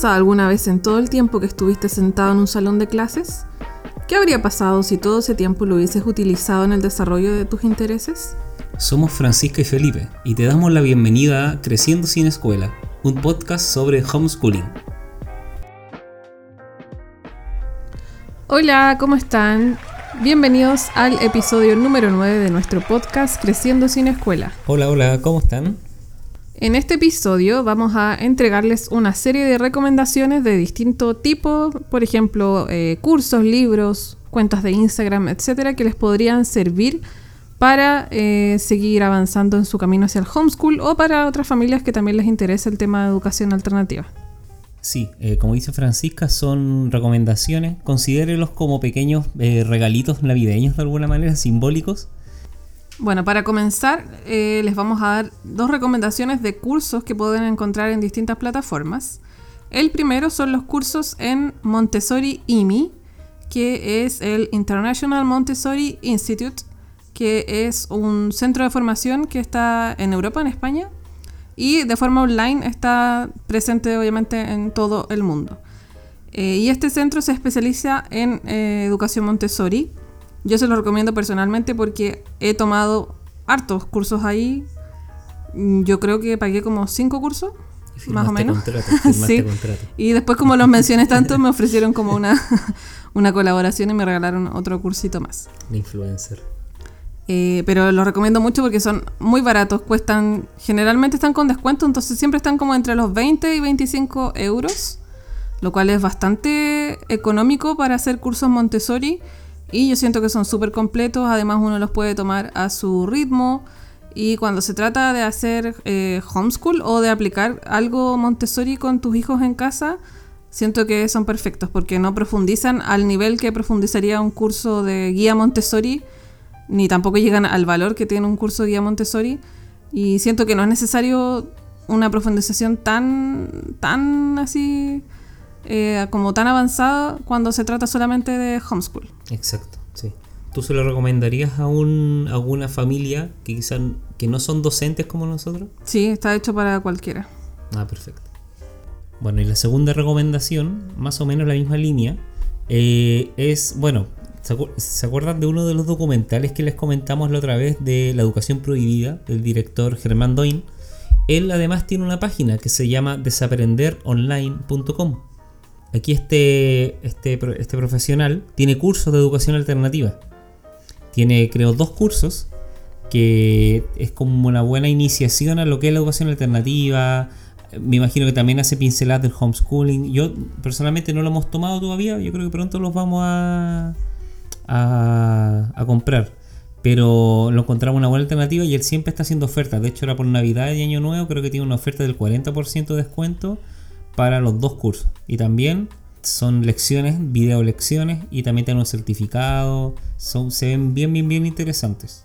pensado alguna vez en todo el tiempo que estuviste sentado en un salón de clases? ¿Qué habría pasado si todo ese tiempo lo hubieses utilizado en el desarrollo de tus intereses? Somos Francisca y Felipe y te damos la bienvenida a Creciendo sin Escuela, un podcast sobre homeschooling. Hola, ¿cómo están? Bienvenidos al episodio número 9 de nuestro podcast Creciendo sin Escuela. Hola, hola, ¿cómo están? En este episodio vamos a entregarles una serie de recomendaciones de distinto tipo, por ejemplo, eh, cursos, libros, cuentas de Instagram, etcétera, que les podrían servir para eh, seguir avanzando en su camino hacia el homeschool o para otras familias que también les interesa el tema de educación alternativa. Sí, eh, como dice Francisca, son recomendaciones. Considérelos como pequeños regalitos navideños de alguna manera, simbólicos, bueno, para comenzar, eh, les vamos a dar dos recomendaciones de cursos que pueden encontrar en distintas plataformas. El primero son los cursos en Montessori IMI, que es el International Montessori Institute, que es un centro de formación que está en Europa, en España, y de forma online está presente obviamente en todo el mundo. Eh, y este centro se especializa en eh, educación Montessori yo se lo recomiendo personalmente porque he tomado hartos cursos ahí. Yo creo que pagué como cinco cursos, más o menos. sí. Y después como los mencioné tanto, me ofrecieron como una, una colaboración y me regalaron otro cursito más. influencer. Eh, pero los recomiendo mucho porque son muy baratos, cuestan, generalmente están con descuento, entonces siempre están como entre los 20 y 25 euros, lo cual es bastante económico para hacer cursos Montessori y yo siento que son súper completos, además uno los puede tomar a su ritmo. Y cuando se trata de hacer eh, homeschool o de aplicar algo Montessori con tus hijos en casa, siento que son perfectos porque no profundizan al nivel que profundizaría un curso de guía Montessori, ni tampoco llegan al valor que tiene un curso de guía Montessori. Y siento que no es necesario una profundización tan, tan así eh, como tan avanzada cuando se trata solamente de homeschool. Exacto, sí. ¿Tú se lo recomendarías a, un, a una familia que quizás que no son docentes como nosotros? Sí, está hecho para cualquiera. Ah, perfecto. Bueno, y la segunda recomendación, más o menos la misma línea, eh, es, bueno, ¿se, acuerdan de uno de los documentales que les comentamos la otra vez de la educación prohibida del director Germán Doin? Él además tiene una página que se llama desaprenderonline.com Aquí este, este, este profesional tiene cursos de educación alternativa. Tiene, creo, dos cursos que es como una buena iniciación a lo que es la educación alternativa. Me imagino que también hace pinceladas del homeschooling. Yo personalmente no lo hemos tomado todavía. Yo creo que pronto los vamos a, a, a comprar. Pero lo encontramos una buena alternativa y él siempre está haciendo ofertas. De hecho, ahora por Navidad y Año Nuevo creo que tiene una oferta del 40% de descuento para los dos cursos. Y también son lecciones, video lecciones y también tienen un certificado. Son, se ven bien, bien, bien interesantes.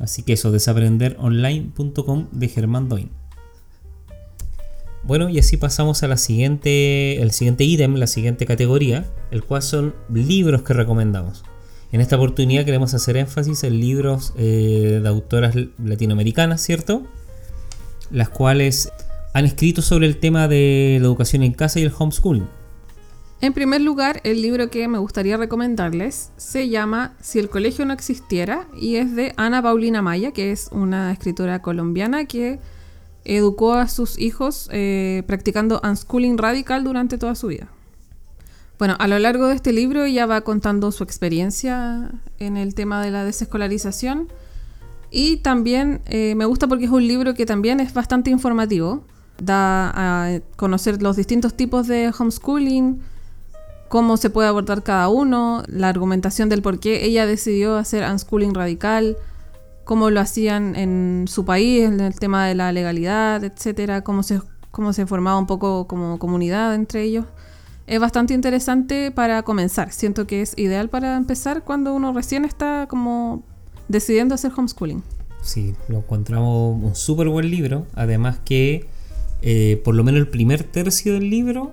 Así que eso, desaprenderonline.com de Germán Doin. Bueno, y así pasamos a la siguiente, el siguiente ítem, la siguiente categoría, el cual son libros que recomendamos. En esta oportunidad queremos hacer énfasis en libros eh, de autoras latinoamericanas, ¿cierto? Las cuales han escrito sobre el tema de la educación en casa y el homeschooling. En primer lugar, el libro que me gustaría recomendarles se llama Si el colegio no existiera y es de Ana Paulina Maya, que es una escritora colombiana que educó a sus hijos eh, practicando unschooling radical durante toda su vida. Bueno, a lo largo de este libro ella va contando su experiencia en el tema de la desescolarización y también eh, me gusta porque es un libro que también es bastante informativo da a conocer los distintos tipos de homeschooling, cómo se puede abordar cada uno, la argumentación del por qué ella decidió hacer unschooling radical, cómo lo hacían en su país, en el tema de la legalidad, etcétera, cómo se, cómo se formaba un poco como comunidad entre ellos. Es bastante interesante para comenzar. Siento que es ideal para empezar cuando uno recién está como decidiendo hacer homeschooling. Sí, lo encontramos un súper buen libro. Además que eh, por lo menos el primer tercio del libro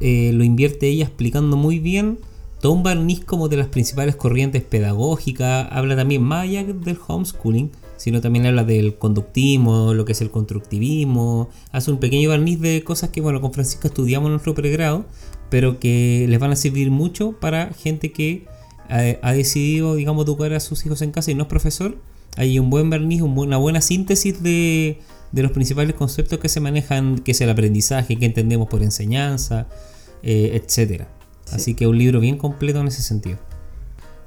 eh, lo invierte ella explicando muy bien todo un barniz como de las principales corrientes pedagógicas, habla también más allá del homeschooling, sino también habla del conductismo, lo que es el constructivismo, hace un pequeño barniz de cosas que, bueno, con Francisca estudiamos en nuestro pregrado, pero que les van a servir mucho para gente que eh, ha, decidido, digamos, educar a sus hijos en casa y no es profesor. Hay un buen barniz, una buena síntesis de, los principales conceptos que se manejan, que es el aprendizaje, que entendemos por enseñanza, eh, etcétera. Así que un libro bien completo en ese sentido.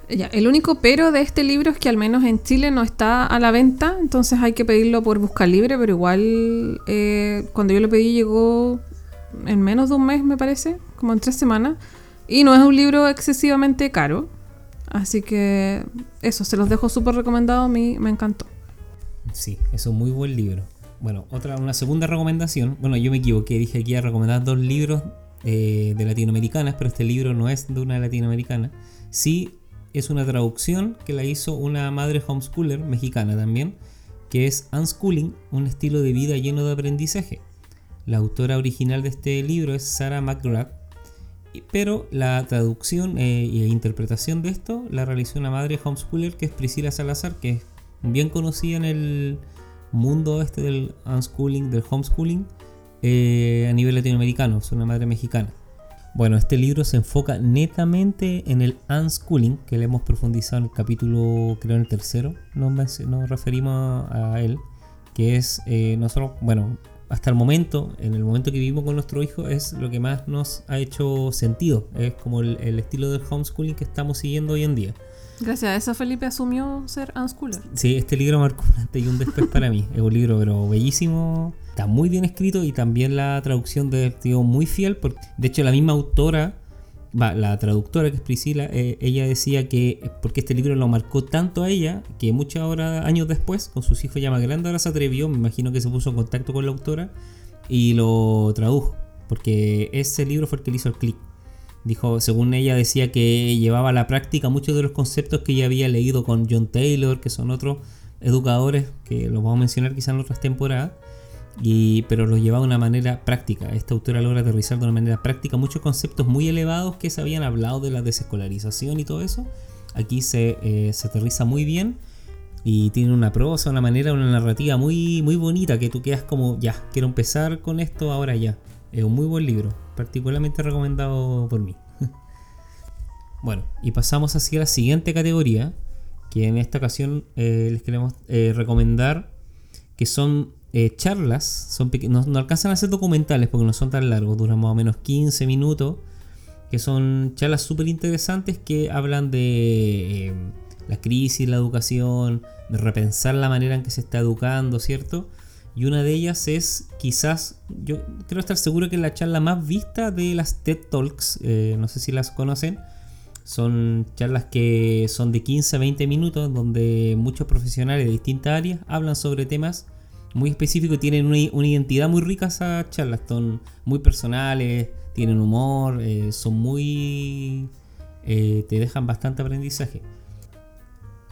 Ya, el único pero de este libro es que al menos en Chile no está a la venta, entonces hay que pedirlo por buscar libre, pero igual eh, cuando yo lo pedí llegó en menos de un mes, me parece, como en tres semanas, y no es un libro excesivamente caro, así que eso, se los dejo súper recomendado, a mí me encantó. Sí, es un muy buen libro. Bueno, otra, una segunda recomendación, bueno, yo me equivoqué, dije iba a recomendar dos libros eh, de latinoamericanas, pero este libro no es de una latinoamericana. Sí es una traducción que la hizo una madre homeschooler mexicana también, que es Unschooling, un estilo de vida lleno de aprendizaje. La autora original de este libro es Sarah McGrath, pero la traducción e interpretación de esto la realizó una madre homeschooler que es Priscila Salazar, que es bien conocida en el mundo este del unschooling, del homeschooling eh, a nivel latinoamericano, es una madre mexicana. Bueno, este libro se enfoca netamente en el unschooling, que le hemos profundizado en el capítulo, creo en el tercero, nos, nos referimos a él, que es eh, nosotros, bueno, hasta el momento, en el momento que vivimos con nuestro hijo, es lo que más nos ha hecho sentido, es como el, el estilo del homeschooling que estamos siguiendo hoy en día. Gracias a eso Felipe asumió ser unschooler. Sí, este libro marcó un antes y un después para mí. Es un libro pero bellísimo, está muy bien escrito y también la traducción de tío muy fiel. Porque, de hecho, la misma autora, la traductora que es Priscila, eh, ella decía que porque este libro lo marcó tanto a ella que muchas horas, años después, con sus hijos ya más grandes, ahora se atrevió, me imagino que se puso en contacto con la autora y lo tradujo. Porque ese libro fue el que le hizo el clic. Dijo, según ella decía que llevaba a la práctica muchos de los conceptos que ella había leído con John Taylor, que son otros educadores que los vamos a mencionar quizás en otras temporadas, y, pero los llevaba de una manera práctica. Esta autora logra aterrizar de una manera práctica muchos conceptos muy elevados que se habían hablado de la desescolarización y todo eso. Aquí se, eh, se aterriza muy bien y tiene una prosa, una manera, una narrativa muy, muy bonita que tú quedas como, ya, quiero empezar con esto ahora ya. Es un muy buen libro, particularmente recomendado por mí. bueno, y pasamos hacia la siguiente categoría, que en esta ocasión eh, les queremos eh, recomendar que son eh, charlas, no, alcanzan a ser documentales porque no son tan largos, duran más o menos 15 minutos, que son charlas súper interesantes que hablan de la crisis, la educación, de repensar la manera en que se está educando, ¿cierto? Y una de ellas es quizás, yo creo estar seguro que es la charla más vista de las TED Talks, eh, no sé si las conocen. Son charlas que son de 15 a 20 minutos donde muchos profesionales de distintas áreas hablan sobre temas muy específicos tienen una, identidad muy rica esas charlas. Son muy personales, tienen humor, eh, son muy... Eh, te dejan bastante aprendizaje.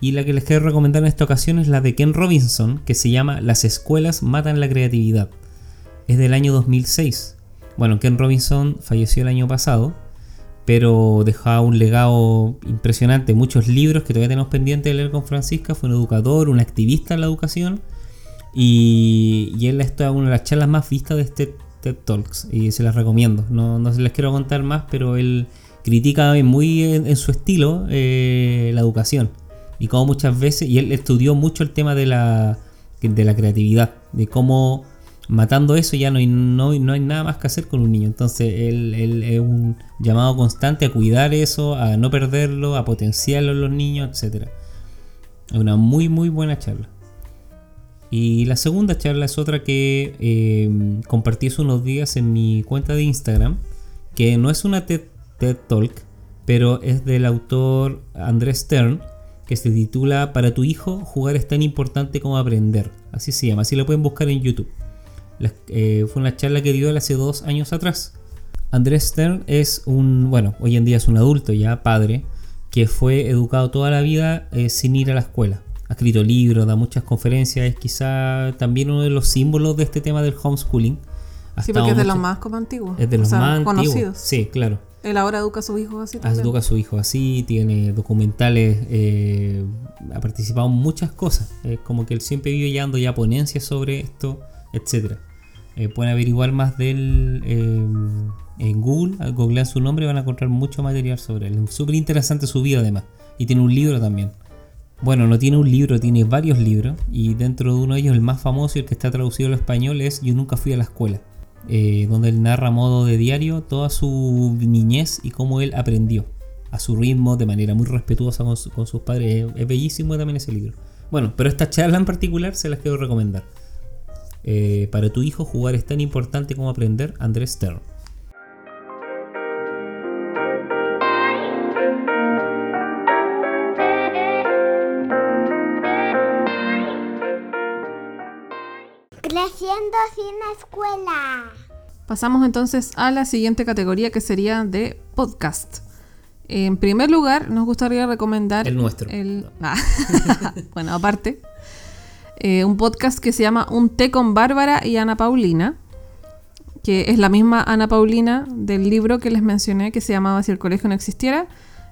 Y la que les quiero recomendar en esta ocasión es la de Ken Robinson, que se llama Las escuelas matan la creatividad. Es del año 2006. Bueno, Ken Robinson falleció el año pasado, pero dejaba un legado impresionante, muchos libros que todavía tenemos pendiente de leer con Francisca. Fue un educador, un activista en la educación. Y, y él está una de las charlas más vistas de este TED Talks y se las recomiendo. No, no les quiero contar más, pero él critica muy en, su estilo eh, la educación y como muchas veces, y él estudió mucho el tema de la, de la creatividad, de cómo matando eso ya no hay, no, no hay nada más que hacer con un niño. Entonces él, él, es un llamado constante a cuidar eso, a no perderlo, a potenciarlo en los niños, etc. Es una muy muy buena charla. Y la segunda charla es otra que eh, compartí hace unos días en mi cuenta de Instagram, que no es una TED Talk, pero es del autor Andrés Stern, que se titula Para tu hijo, jugar es tan importante como aprender. Así se llama, así lo pueden buscar en YouTube. Eh, fue una charla que dio él hace dos años atrás. Andrés Stern es un, bueno, hoy en día es un adulto ya, padre, que fue educado toda la vida eh, sin ir a la escuela. Ha escrito libros, da muchas conferencias, es quizá también uno de los símbolos de este tema del homeschooling. sí, porque es de los más como antiguos. Es de los más conocidos. Sí, claro. Él ahora educa a sus hijos así también. Educa a su hijo así, tiene documentales, eh, ha participado en muchas cosas. Es como que él siempre vive llevando ya ponencias sobre esto, etcétera. Eh, pueden averiguar más de él eh, en Google, al googlear su nombre van a encontrar mucho material sobre él. Es súper interesante su vida además. Y tiene un libro también. Bueno, no tiene un libro, tiene varios libros. Y dentro de uno de ellos, el más famoso y el que está traducido al español es Yo nunca fui a la escuela. Eh, donde él narra a modo de diario toda su niñez y cómo él aprendió a su ritmo de manera muy respetuosa con, sus padres. Es, bellísimo también ese libro. Bueno, pero esta charla en particular se las quiero recomendar. Eh, para tu hijo jugar es tan importante como aprender Andrés Stern. Sin escuela. Pasamos entonces a la siguiente categoría que sería de podcast. En primer lugar, nos gustaría recomendar... El nuestro. Ah. bueno, aparte, eh, un podcast que se llama Un té con Bárbara y Ana Paulina, que es la misma Ana Paulina del libro que les mencioné que se llamaba Si el colegio no existiera,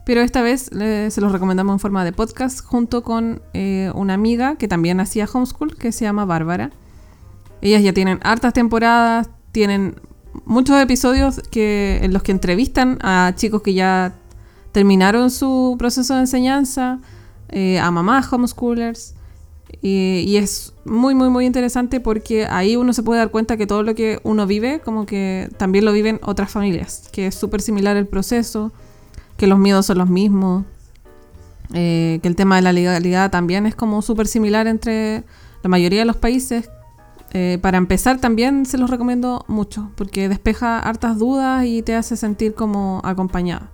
pero esta vez se los recomendamos en forma de podcast junto con eh, una amiga que también hacía homeschool que se llama Bárbara. Ellas ya tienen hartas temporadas, tienen muchos episodios que, en los que entrevistan a chicos que ya terminaron su proceso de enseñanza, eh, a mamás homeschoolers. Y, es muy, muy, muy interesante porque ahí uno se puede dar cuenta que todo lo que uno vive, como que también lo viven otras familias, que es súper similar el proceso, que los miedos son los mismos, eh, que el tema de la legalidad también es como súper similar entre la mayoría de los países, eh, para empezar también se los recomiendo mucho porque despeja hartas dudas y te hace sentir como acompañada.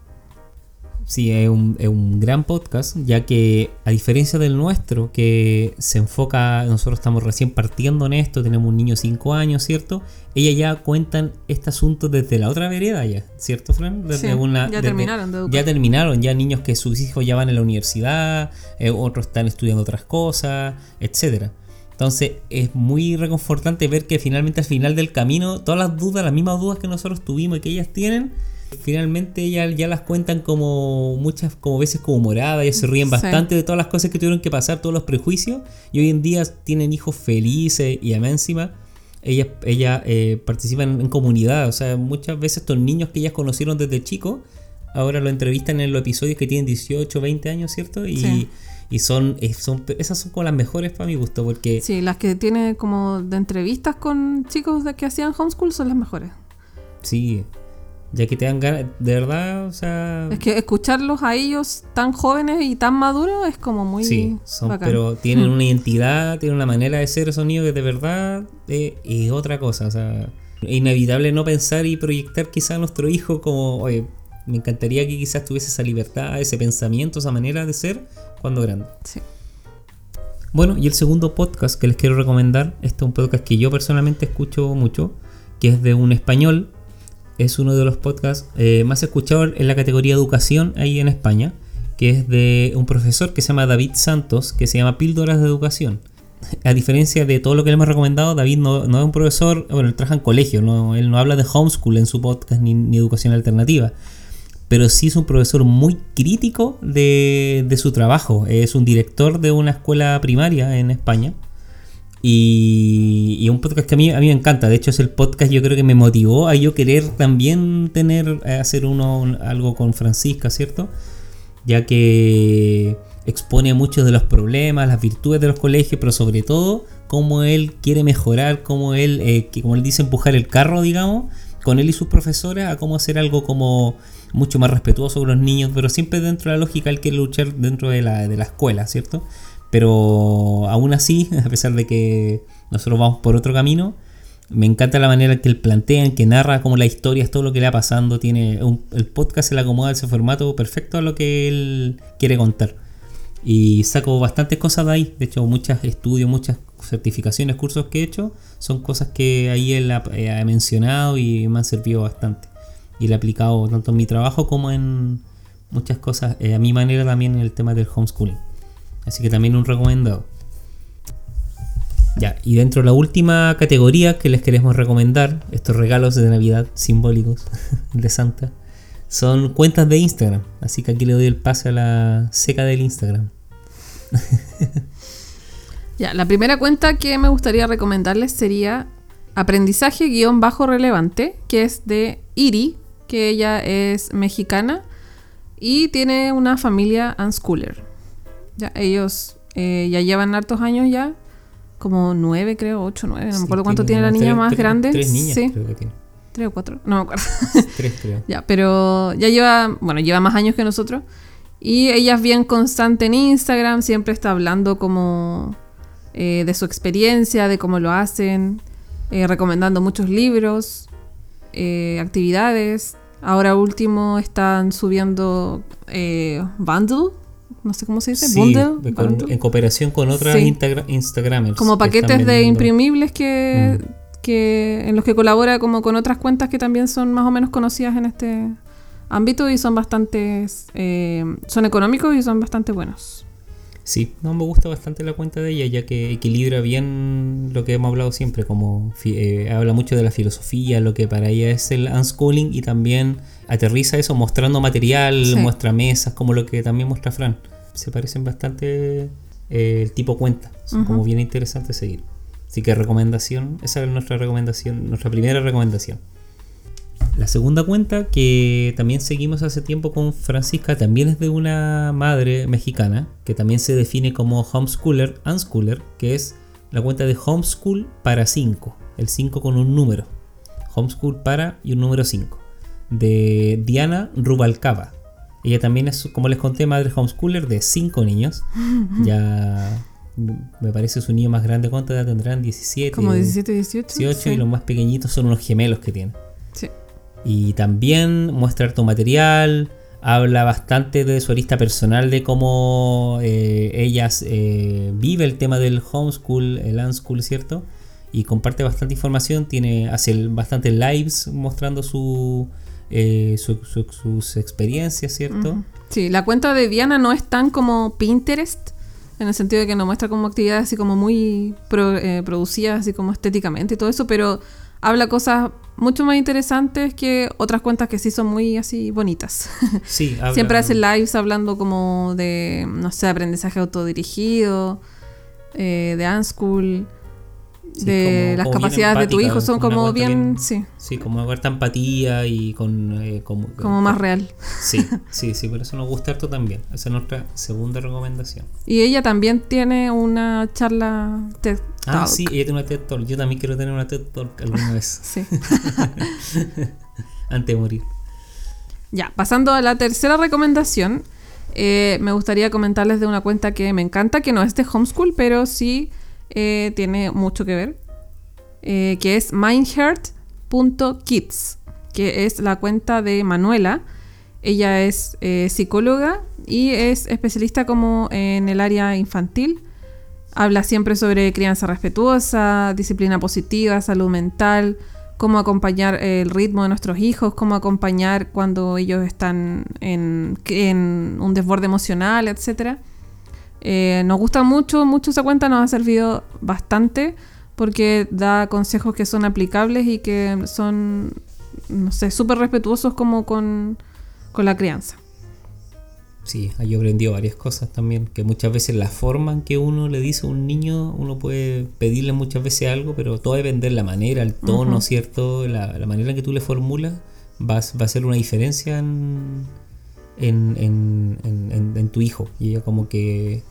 Sí, es un, es un, gran podcast, ya que a diferencia del nuestro, que se enfoca, nosotros estamos recién partiendo en esto, tenemos un niño de 5 años, ¿cierto? Ella ya cuentan este asunto desde la otra vereda ya, ¿cierto, Fran? Desde ya terminaron de. Ya terminaron, ya niños que sus hijos ya van a la universidad, eh, otros están estudiando otras cosas, etcétera. Entonces es muy reconfortante ver que finalmente al final del camino, todas las dudas, las mismas dudas que nosotros tuvimos y que ellas tienen, finalmente ellas ya las cuentan como muchas, como veces como moradas, ellas se ríen bastante de todas las cosas que tuvieron que pasar, todos los prejuicios, y hoy en día tienen hijos felices y además encima ellas, ellas eh, participan en comunidad, o sea, muchas veces estos niños que ellas conocieron desde chicos, ahora lo entrevistan en los episodios que tienen 18, 20 años, ¿cierto? Y, y son, eh, son, esas son como las mejores para mi gusto, porque... Sí, las que tiene como de entrevistas con chicos de que hacían homeschool son las mejores. Sí, ya que te dan ganas, de verdad, o sea... Es que escucharlos a ellos tan jóvenes y tan maduros es como muy... Sí, son, pero tienen una identidad, tienen una manera de ser sonido que de verdad es, otra cosa, o sea... Es inevitable no pensar y proyectar quizá a nuestro hijo como, oye, me encantaría que quizás tuviese esa libertad, ese pensamiento, esa manera de ser cuando grande. Sí. Bueno, y el segundo podcast que les quiero recomendar, este es un podcast que yo personalmente escucho mucho, que es de un español, es uno de los podcasts eh, más escuchados en la categoría educación ahí en España, que es de un profesor que se llama David Santos, que se llama Píldoras de Educación. A diferencia de todo lo que le hemos recomendado, David no, es un profesor, bueno, él trabaja en colegio, no, él no habla de homeschool en su podcast ni, ni educación alternativa pero sí es un profesor muy crítico de, su trabajo. Es un director de una escuela primaria en España. Y, un podcast que a mí, a mí me encanta. De hecho, es el podcast yo creo que me motivó a yo querer también tener, eh, hacer uno algo con Francisca, ¿cierto? Ya que expone muchos de los problemas, las virtudes de los colegios, pero sobre todo cómo él quiere mejorar, cómo él, eh, como él dice, empujar el carro, digamos, con él y sus profesores a cómo hacer algo como mucho más respetuoso con los niños, pero siempre dentro de la lógica él quiere luchar dentro de la, de la escuela, ¿cierto? Pero aún así, a pesar de que nosotros vamos por otro camino, me encanta la manera que él plantea, que narra como la historia, es todo lo que le va pasando. Tiene el podcast se le acomoda ese formato perfecto a lo que él quiere contar. Y saco bastantes cosas de ahí. De hecho, muchos estudios, muchas certificaciones, cursos que he hecho, son cosas que ahí él ha, eh, ha mencionado y me han servido bastante y le he aplicado tanto en mi trabajo como en muchas cosas, eh, a mi manera también en el tema del homeschooling. Así que también un recomendado. Ya, y dentro de la última categoría que les queremos recomendar, estos regalos de Navidad simbólicos de Santa, son cuentas de Instagram. Así que aquí le doy el pase a la seca del Instagram. Ya, la primera cuenta que me gustaría recomendarles sería Aprendizaje guion bajo relevante, que es de Iri, que ella es mexicana y tiene una familia unschooler. Ya, ellos eh, ya llevan hartos años ya, como nueve creo, ocho, nueve, no me Sí, acuerdo cuánto tiene la niña tres- más tres- grande. Tres niñas sí, creo que tiene. tres o cuatro, no me acuerdo. Tres creo. Ya, pero ya lleva, bueno, lleva más años que nosotros. Y ella es bien constante en Instagram, siempre está hablando como eh, de su experiencia, de cómo lo hacen, eh, recomendando muchos libros, eh, actividades. Ahora último están subiendo eh, Bundle, no sé cómo se dice, Sí, Bundle, con- Bundle. en cooperación con otras Sí. Instagra- Instagramers. como paquetes de imprimibles que, Mm. que en los que colabora como con otras cuentas que también son más o menos conocidas en este ámbito y son bastante eh, son económicos y son bastante buenos Sí, no me gusta bastante la cuenta de ella, ya que equilibra bien lo que hemos hablado siempre, como eh, habla mucho de la filosofía, lo que para ella es el unschooling y también aterriza eso mostrando material, Sí. muestra mesas, como lo que también muestra Fran. Se parecen bastante eh, el tipo cuenta, son como bien interesantes seguir. Así que recomendación, esa es nuestra recomendación, nuestra primera recomendación. La segunda cuenta que también seguimos hace tiempo con Francisca también es de una madre mexicana que también se define como homeschooler, unschooler, que es la cuenta de homeschool para 5, el 5 con un número. Homeschool para y un número 5. De Diana Rubalcaba. Ella también es, como les conté, madre homeschooler de 5 niños. Ya me parece su niño más grande, ¿cuánta edad tendrán? 17. como 17 18 18 sí. y los más pequeñitos son unos gemelos que tiene. Y también muestra harto material, habla bastante de su arista personal, de cómo eh, ella eh, vive el tema del homeschool, el unschool, ¿cierto? Y comparte bastante información, tiene, hace bastantes lives mostrando eh, su- su- sus experiencias, ¿cierto? Sí, la cuenta de Diana no es tan como Pinterest, en el sentido de que no muestra como actividades así como muy pro- eh, producidas, así como estéticamente y todo eso, pero habla cosas mucho más interesantes que otras cuentas que sí son muy así bonitas. Sí, habla- Siempre hace lives hablando como de, no sé, aprendizaje autodirigido, eh, de unschool, Sí, de como- las como capacidades de tu hijo, son como bien, bien- sí, Sí, como harta empatía y con... eh, como, como más real. Sí, sí, sí, por eso nos gusta harto también. Esa es nuestra segunda recomendación. Y ella también tiene una charla TED Ah, Talk. sí, ella tiene una TED Talk. Yo también quiero tener una TED Talk alguna vez, Sí. antes de morir. Ya, pasando a la tercera recomendación, eh, me gustaría comentarles de una cuenta que me encanta, que no es de homeschool, pero sí eh, tiene mucho que ver, eh, que es mindheart.kids, que es la cuenta de Manuela. Ella es eh, psicóloga y es especialista como en el área infantil. Habla siempre sobre crianza respetuosa, disciplina positiva, salud mental, cómo acompañar el ritmo de nuestros hijos, cómo acompañar cuando ellos están en, en un desborde emocional, etc. nos gusta mucho, mucho esa cuenta, nos ha servido bastante porque da consejos que son aplicables y que son, no sé, súper respetuosos como con, con la crianza. Sí, ahí aprendió varias cosas también, que muchas veces la forma en que uno le dice a un niño, uno puede pedirle muchas veces algo, pero todo depende de la manera, el tono, ¿cierto? La, la manera en que tú le formulas va, a- va a ser una diferencia en, en, en- en- en- tu hijo. Y ella como que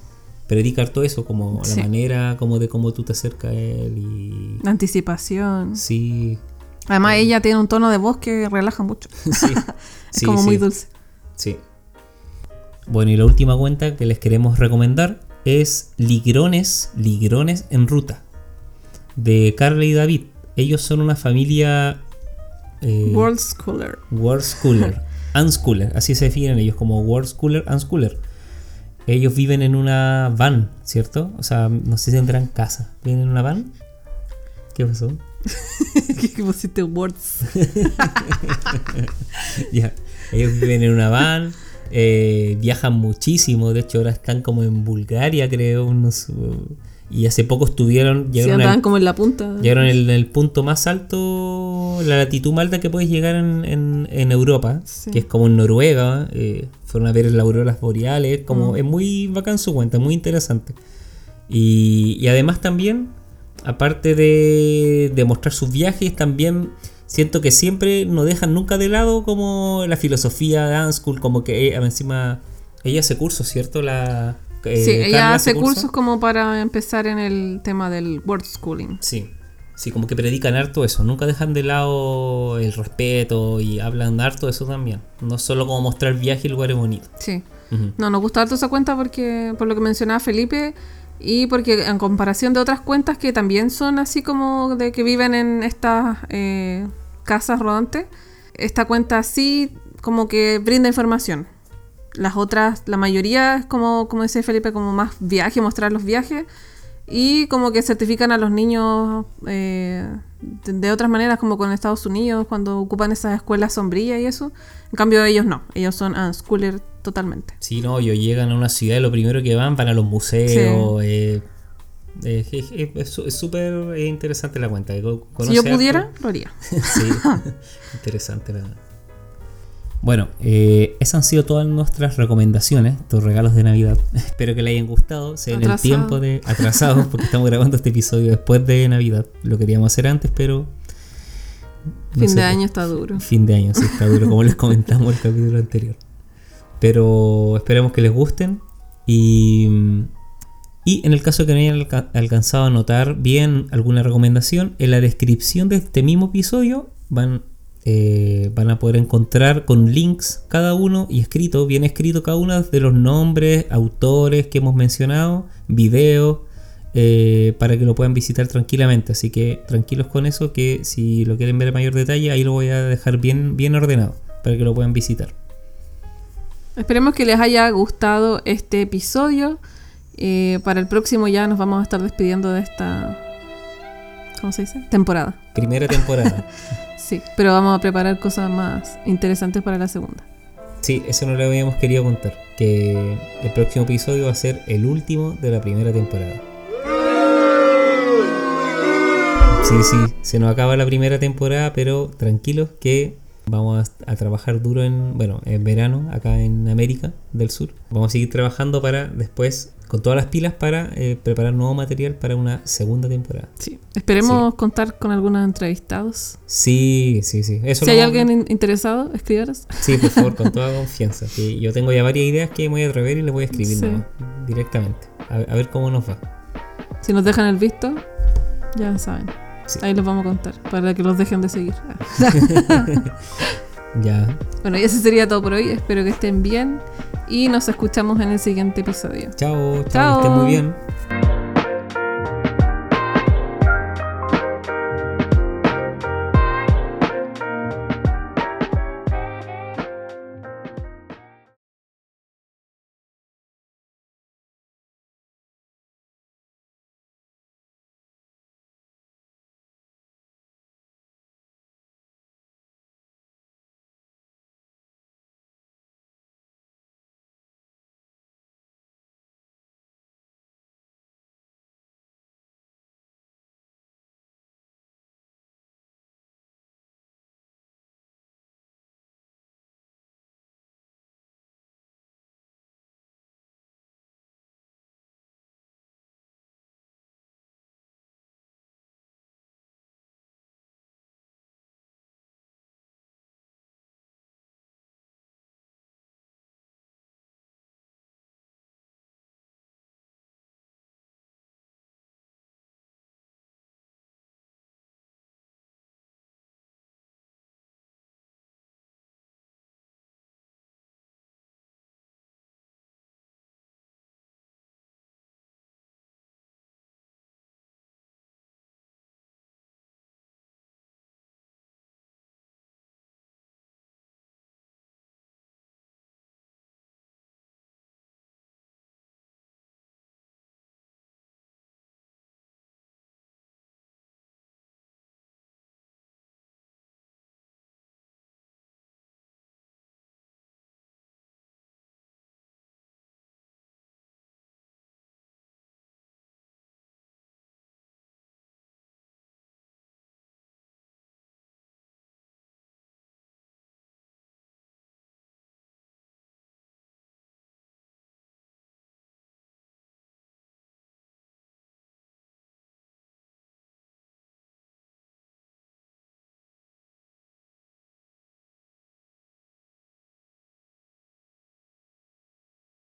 predica todo eso, como Sí. la manera como de cómo tú te acercas a él y... La anticipación. Sí, Además, ella tiene un tono de voz que relaja mucho. sí. Es sí, como muy dulce. Sí. Bueno, y la última cuenta que les queremos recomendar es Ligrones, Ligrones en Ruta, de Carla y David. Ellos son una familia eh, World Schooler. World Schooler, Unschooler, así se definen ellos como World Schooler, Unschooler. Ellos viven en una van, ¿cierto? O sea, no sé si tendrán casa. ¿Viven en una van? ¿Qué pasó? que pusiste words. Ya, Ellos viven en una van, eh, viajan muchísimo, de hecho ahora están como en Bulgaria, creo, unos, y hace poco estuvieron, llegaron, al, como en la punta. llegaron en el punto más alto la latitud más alta que puedes llegar en, en- en Europa, Sí. que es como en Noruega, eh, fueron a ver las auroras boreales, como Mm. es muy bacán su cuenta, muy interesante. Y, y además también, aparte de, de mostrar sus viajes, también siento que siempre no dejan nunca de lado como la filosofía de School, como que ella, encima, ella hace cursos, ¿cierto? La, eh, sí, ella hace curso. cursos como para empezar en el tema del word schooling. Sí, sí, como que predican harto eso, nunca dejan de lado el respeto y hablan harto eso también. No solo como mostrar viajes y lugares bonitos. Sí. No, nos gusta harto esa cuenta porque, por lo que mencionaba Felipe, y porque en comparación de otras cuentas que también son así como de que viven en estas eh, casas rodantes, esta cuenta sí como que brinda información. Las otras, la mayoría es como, como decía Felipe, como más viaje, mostrar los viajes. Y como que certifican a los niños eh, de, otras maneras, como con Estados Unidos, cuando ocupan esas escuelas sombrías y eso. En cambio ellos no, ellos son unschooler totalmente. Sí, no, ellos llegan a una ciudad y lo primero que van van a los museos. eh, eh, es- súper eh, interesante la cuenta. co- Si yo pudiera, lo haría. Sí, interesante la Bueno, eh, esas han sido todas nuestras recomendaciones, tus regalos de Navidad. Espero que les hayan gustado. Se en el tiempo de atrasados porque estamos grabando este episodio después de Navidad. Lo queríamos hacer antes, pero no fin sé de año está duro. Fin de año, sí, está duro, como les comentamos en el capítulo anterior. Pero esperemos que les gusten. Y, y en el caso de que no hayan alca- alcanzado a notar bien alguna recomendación, en la descripción de este mismo episodio van, eh, van a poder encontrar con links cada uno y escrito, bien escrito cada uno de los nombres, autores que hemos mencionado, videos, eh, para que lo puedan visitar tranquilamente. Así que tranquilos con eso, que si lo quieren ver en mayor detalle, ahí lo voy a dejar bien, bien ordenado para que lo puedan visitar. Esperemos que les haya gustado este episodio. Eh, para el próximo ya nos vamos a estar despidiendo de esta... ¿Cómo se dice? Temporada. Primera temporada. Sí, pero vamos a preparar cosas más interesantes para la segunda. Sí, eso no lo habíamos querido contar. Que el próximo episodio va a ser el último de la primera temporada. Sí, sí, se nos acaba la primera temporada, pero tranquilos que vamos a, a trabajar duro en, bueno, en verano, acá en América del Sur. Vamos a seguir trabajando para después, con todas las pilas, para eh, preparar nuevo material para una segunda temporada. Sí. Esperemos contar con algunos entrevistados. Sí, sí, sí. Eso si hay vamos- alguien in- interesado, escríbanos. Sí, por favor, con toda confianza. yo tengo ya varias ideas que me voy a atrever y les voy a escribir Sí. nomás, directamente. A, a ver cómo nos va. Si nos dejan el visto, ya saben. Sí. Ahí los vamos a contar para que los dejen de seguir. Ya. bueno, y eso sería todo por hoy. Espero que estén bien y nos escuchamos en el siguiente episodio. Chao, chao, Chao. que estén muy bien.